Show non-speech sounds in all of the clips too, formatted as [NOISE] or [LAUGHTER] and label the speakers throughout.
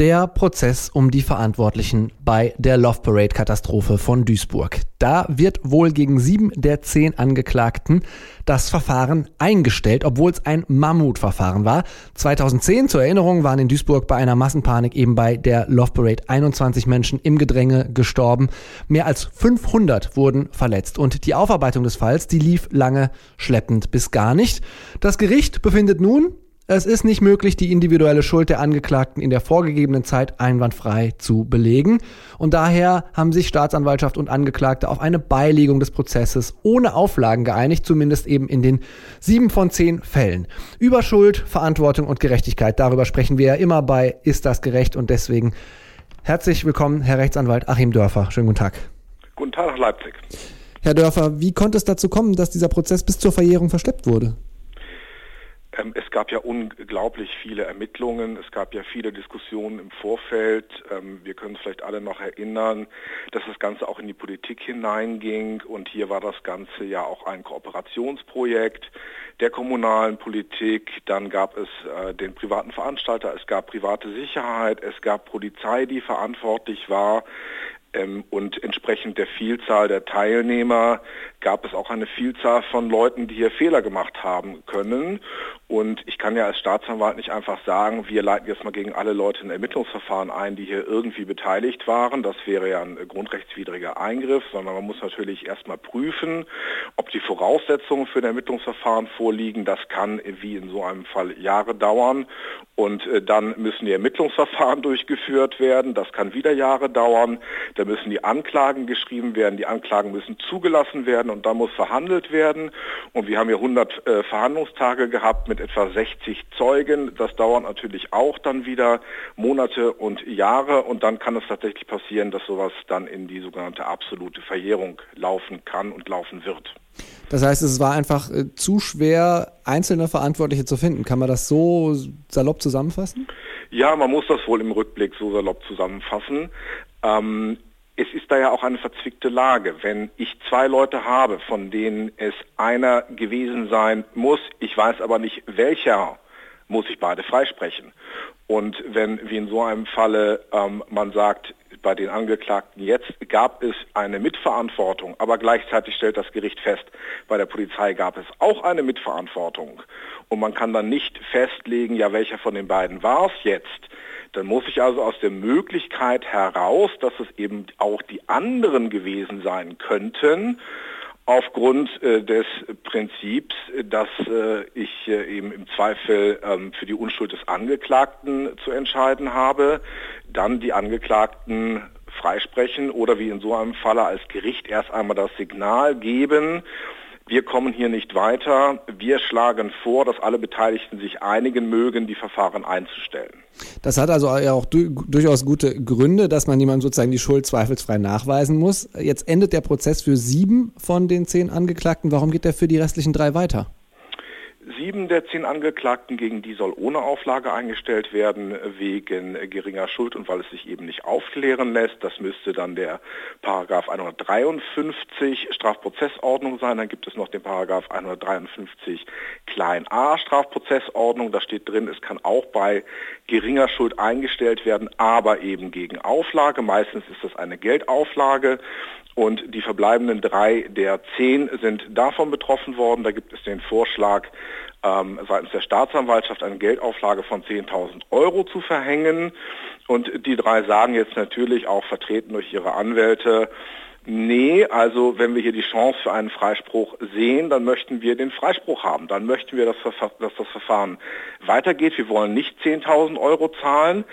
Speaker 1: der Prozess um die Verantwortlichen bei der Love Parade Katastrophe von Duisburg. Da wird wohl gegen sieben der zehn Angeklagten das Verfahren eingestellt, obwohl es ein Mammutverfahren war. 2010 zur Erinnerung waren in Duisburg bei einer Massenpanik eben bei der Love Parade 21 Menschen im Gedränge gestorben. Mehr als 500 wurden verletzt und die Aufarbeitung des Falls, die lief lange schleppend bis gar nicht. Das Gericht befindet nun, es ist nicht möglich, die individuelle Schuld der Angeklagten in der vorgegebenen Zeit einwandfrei zu belegen. Und daher haben sich Staatsanwaltschaft und Angeklagte auf eine Beilegung des Prozesses ohne Auflagen geeinigt, zumindest eben in den sieben von zehn Fällen. Über Schuld, Verantwortung und Gerechtigkeit, darüber sprechen wir ja immer bei Ist das gerecht? Und deswegen herzlich willkommen, Herr Rechtsanwalt Achim Dörfer. Schönen guten Tag.
Speaker 2: Guten Tag nach Leipzig.
Speaker 1: Herr Dörfer, wie konnte es dazu kommen, dass dieser Prozess bis zur Verjährung verschleppt wurde?
Speaker 2: Ähm, es gab ja unglaublich viele Ermittlungen, es gab ja viele Diskussionen im Vorfeld. Ähm, wir können uns vielleicht alle noch erinnern, dass das Ganze auch in die Politik hineinging und hier war das Ganze ja auch ein Kooperationsprojekt der kommunalen Politik. Dann gab es äh, den privaten Veranstalter, es gab private Sicherheit, es gab Polizei, die verantwortlich war. Ähm, und entsprechend der Vielzahl der Teilnehmer gab es auch eine Vielzahl von Leuten, die hier Fehler gemacht haben können. Und ich kann ja als Staatsanwalt nicht einfach sagen, wir leiten jetzt mal gegen alle Leute ein Ermittlungsverfahren ein, die hier irgendwie beteiligt waren. Das wäre ja ein grundrechtswidriger Eingriff, sondern man muss natürlich erstmal prüfen, ob die Voraussetzungen für ein Ermittlungsverfahren vorliegen. Das kann wie in so einem Fall Jahre dauern. Und äh, dann müssen die Ermittlungsverfahren [LAUGHS] durchgeführt werden. Das kann wieder Jahre dauern. Da müssen die Anklagen geschrieben werden. Die Anklagen müssen zugelassen werden und dann muss verhandelt werden. Und wir haben hier 100 äh, Verhandlungstage gehabt mit etwa 60 Zeugen. Das dauert natürlich auch dann wieder Monate und Jahre. Und dann kann es tatsächlich passieren, dass sowas dann in die sogenannte absolute Verjährung laufen kann und laufen wird.
Speaker 1: Das heißt, es war einfach äh, zu schwer, einzelne Verantwortliche zu finden. Kann man das so salopp zusammenfassen?
Speaker 2: Ja, man muss das wohl im Rückblick so salopp zusammenfassen. Ähm, es ist da ja auch eine verzwickte Lage. Wenn ich zwei Leute habe, von denen es einer gewesen sein muss, ich weiß aber nicht welcher, muss ich beide freisprechen. Und wenn, wie in so einem Falle, ähm, man sagt, bei den Angeklagten jetzt gab es eine Mitverantwortung, aber gleichzeitig stellt das Gericht fest, bei der Polizei gab es auch eine Mitverantwortung. Und man kann dann nicht festlegen, ja, welcher von den beiden war es jetzt. Dann muss ich also aus der Möglichkeit heraus, dass es eben auch die anderen gewesen sein könnten, aufgrund äh, des Prinzips, dass äh, ich äh, eben im Zweifel ähm, für die Unschuld des Angeklagten zu entscheiden habe, dann die Angeklagten freisprechen oder wie in so einem Falle als Gericht erst einmal das Signal geben, wir kommen hier nicht weiter. Wir schlagen vor, dass alle Beteiligten sich einigen mögen, die Verfahren einzustellen.
Speaker 1: Das hat also auch du durchaus gute Gründe, dass man jemandem sozusagen die Schuld zweifelsfrei nachweisen muss. Jetzt endet der Prozess für sieben von den zehn Angeklagten. Warum geht der für die restlichen drei weiter?
Speaker 2: Sieben der zehn Angeklagten, gegen die soll ohne Auflage eingestellt werden, wegen geringer Schuld und weil es sich eben nicht aufklären lässt. Das müsste dann der Paragraph 153 Strafprozessordnung sein. Dann gibt es noch den Paragraph 153 klein a Strafprozessordnung. Da steht drin, es kann auch bei geringer Schuld eingestellt werden, aber eben gegen Auflage. Meistens ist das eine Geldauflage. Und die verbleibenden drei der zehn sind davon betroffen worden. Da gibt es den Vorschlag, ähm, seitens der Staatsanwaltschaft eine Geldauflage von 10.000 Euro zu verhängen. Und die drei sagen jetzt natürlich, auch vertreten durch ihre Anwälte, Nee, also wenn wir hier die Chance für einen Freispruch sehen, dann möchten wir den Freispruch haben. Dann möchten wir, dass, das Verfahren weitergeht. Wir wollen nicht 10.000 Euro zahlen.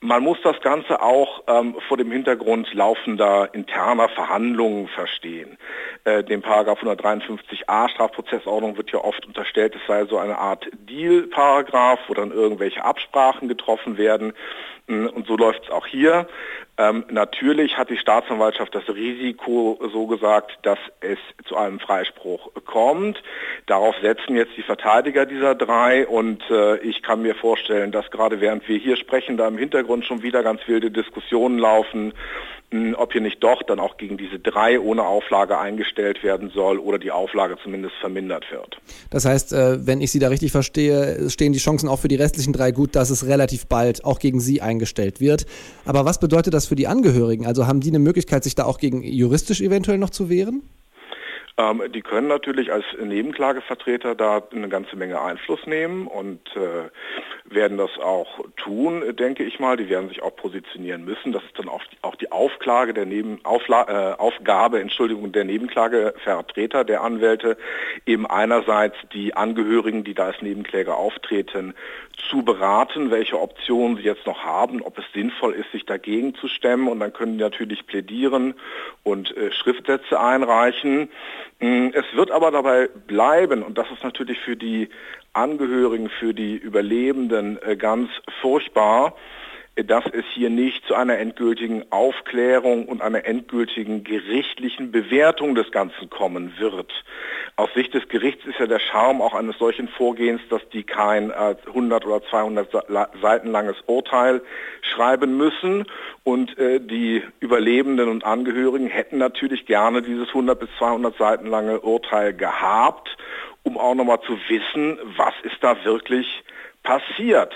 Speaker 2: Man muss das Ganze auch ähm, vor dem Hintergrund laufender interner Verhandlungen verstehen. Äh, dem Paragraph 153a Strafprozessordnung wird ja oft unterstellt, es sei so eine Art Deal-Paragraph, wo dann irgendwelche Absprachen getroffen werden. Mm, und so läuft es auch hier. Ähm, natürlich hat die Staatsanwaltschaft das Risiko so gesagt, dass es zu einem Freispruch kommt. Darauf setzen jetzt die Verteidiger dieser drei und äh, ich kann mir vorstellen, dass gerade während wir hier sprechen, da im Hintergrund schon wieder ganz wilde Diskussionen laufen ob hier nicht doch dann auch gegen diese drei ohne Auflage eingestellt werden soll oder die Auflage zumindest vermindert wird.
Speaker 1: Das heißt, äh, wenn ich Sie da richtig verstehe, stehen die Chancen auch für die restlichen drei gut, dass es relativ bald auch gegen Sie eingestellt wird. Aber was bedeutet das für die Angehörigen? Also haben die eine Möglichkeit, sich da auch gegen juristisch eventuell noch zu wehren?
Speaker 2: Ähm, die können natürlich als Nebenklagevertreter da eine ganze Menge Einfluss nehmen und äh, werden das auch tun, denke ich mal. Die werden sich auch positionieren müssen. Das ist dann auch die, auch die Aufklage der Neben, Aufla äh, Aufgabe, Entschuldigung, der Nebenklagevertreter, der Anwälte, eben einerseits die Angehörigen, die da als Nebenkläger auftreten, zu beraten, welche Optionen sie jetzt noch haben, ob es sinnvoll ist, sich dagegen zu stemmen. Und dann können die natürlich plädieren und äh, Schriftsätze einreichen. Mm, es wird aber dabei bleiben, und das ist natürlich für die Angehörigen, für die Überlebenden äh, ganz furchtbar, dass es hier nicht zu einer endgültigen Aufklärung und einer endgültigen gerichtlichen Bewertung des Ganzen kommen wird. Aus Sicht des Gerichts ist ja der Charme auch eines solchen Vorgehens, dass die kein 100 äh, oder 200 Seiten langes Urteil schreiben müssen und äh, die Überlebenden und Angehörigen hätten natürlich gerne dieses 100 bis 200 Seiten lange Urteil gehabt, um auch nochmal zu wissen, was ist da wirklich passiert.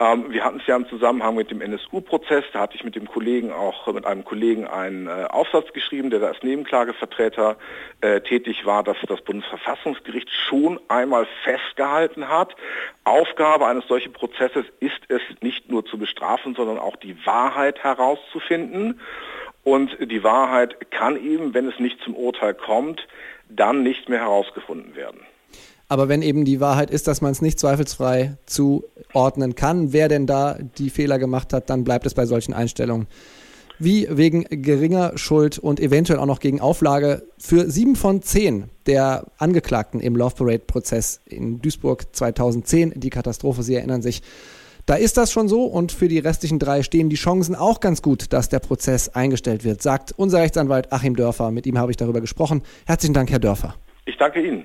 Speaker 2: Ähm, wir hatten es ja im Zusammenhang mit dem NSU-Prozess, da hatte ich mit dem Kollegen auch mit einem Kollegen einen äh, Aufsatz geschrieben, der da als Nebenklagevertreter äh, tätig war, dass das Bundesverfassungsgericht schon einmal festgehalten hat, Aufgabe eines solchen Prozesses ist es nicht nur zu bestrafen, sondern auch die Wahrheit herauszufinden. Und die Wahrheit kann eben, wenn es nicht zum Urteil kommt, dann nicht mehr herausgefunden werden.
Speaker 1: Aber wenn eben die Wahrheit ist, dass man es nicht zweifelsfrei zuordnen kann, wer denn da die Fehler gemacht hat, dann bleibt es bei solchen Einstellungen. Wie wegen geringer Schuld und eventuell auch noch gegen Auflage für sieben von zehn der Angeklagten im Love Parade-Prozess in Duisburg 2010, die Katastrophe, Sie erinnern sich. Da ist das schon so und für die restlichen drei stehen die Chancen auch ganz gut, dass der Prozess eingestellt wird, sagt unser Rechtsanwalt Achim Dörfer. Mit ihm habe ich darüber gesprochen. Herzlichen Dank, Herr Dörfer.
Speaker 2: Ich danke Ihnen.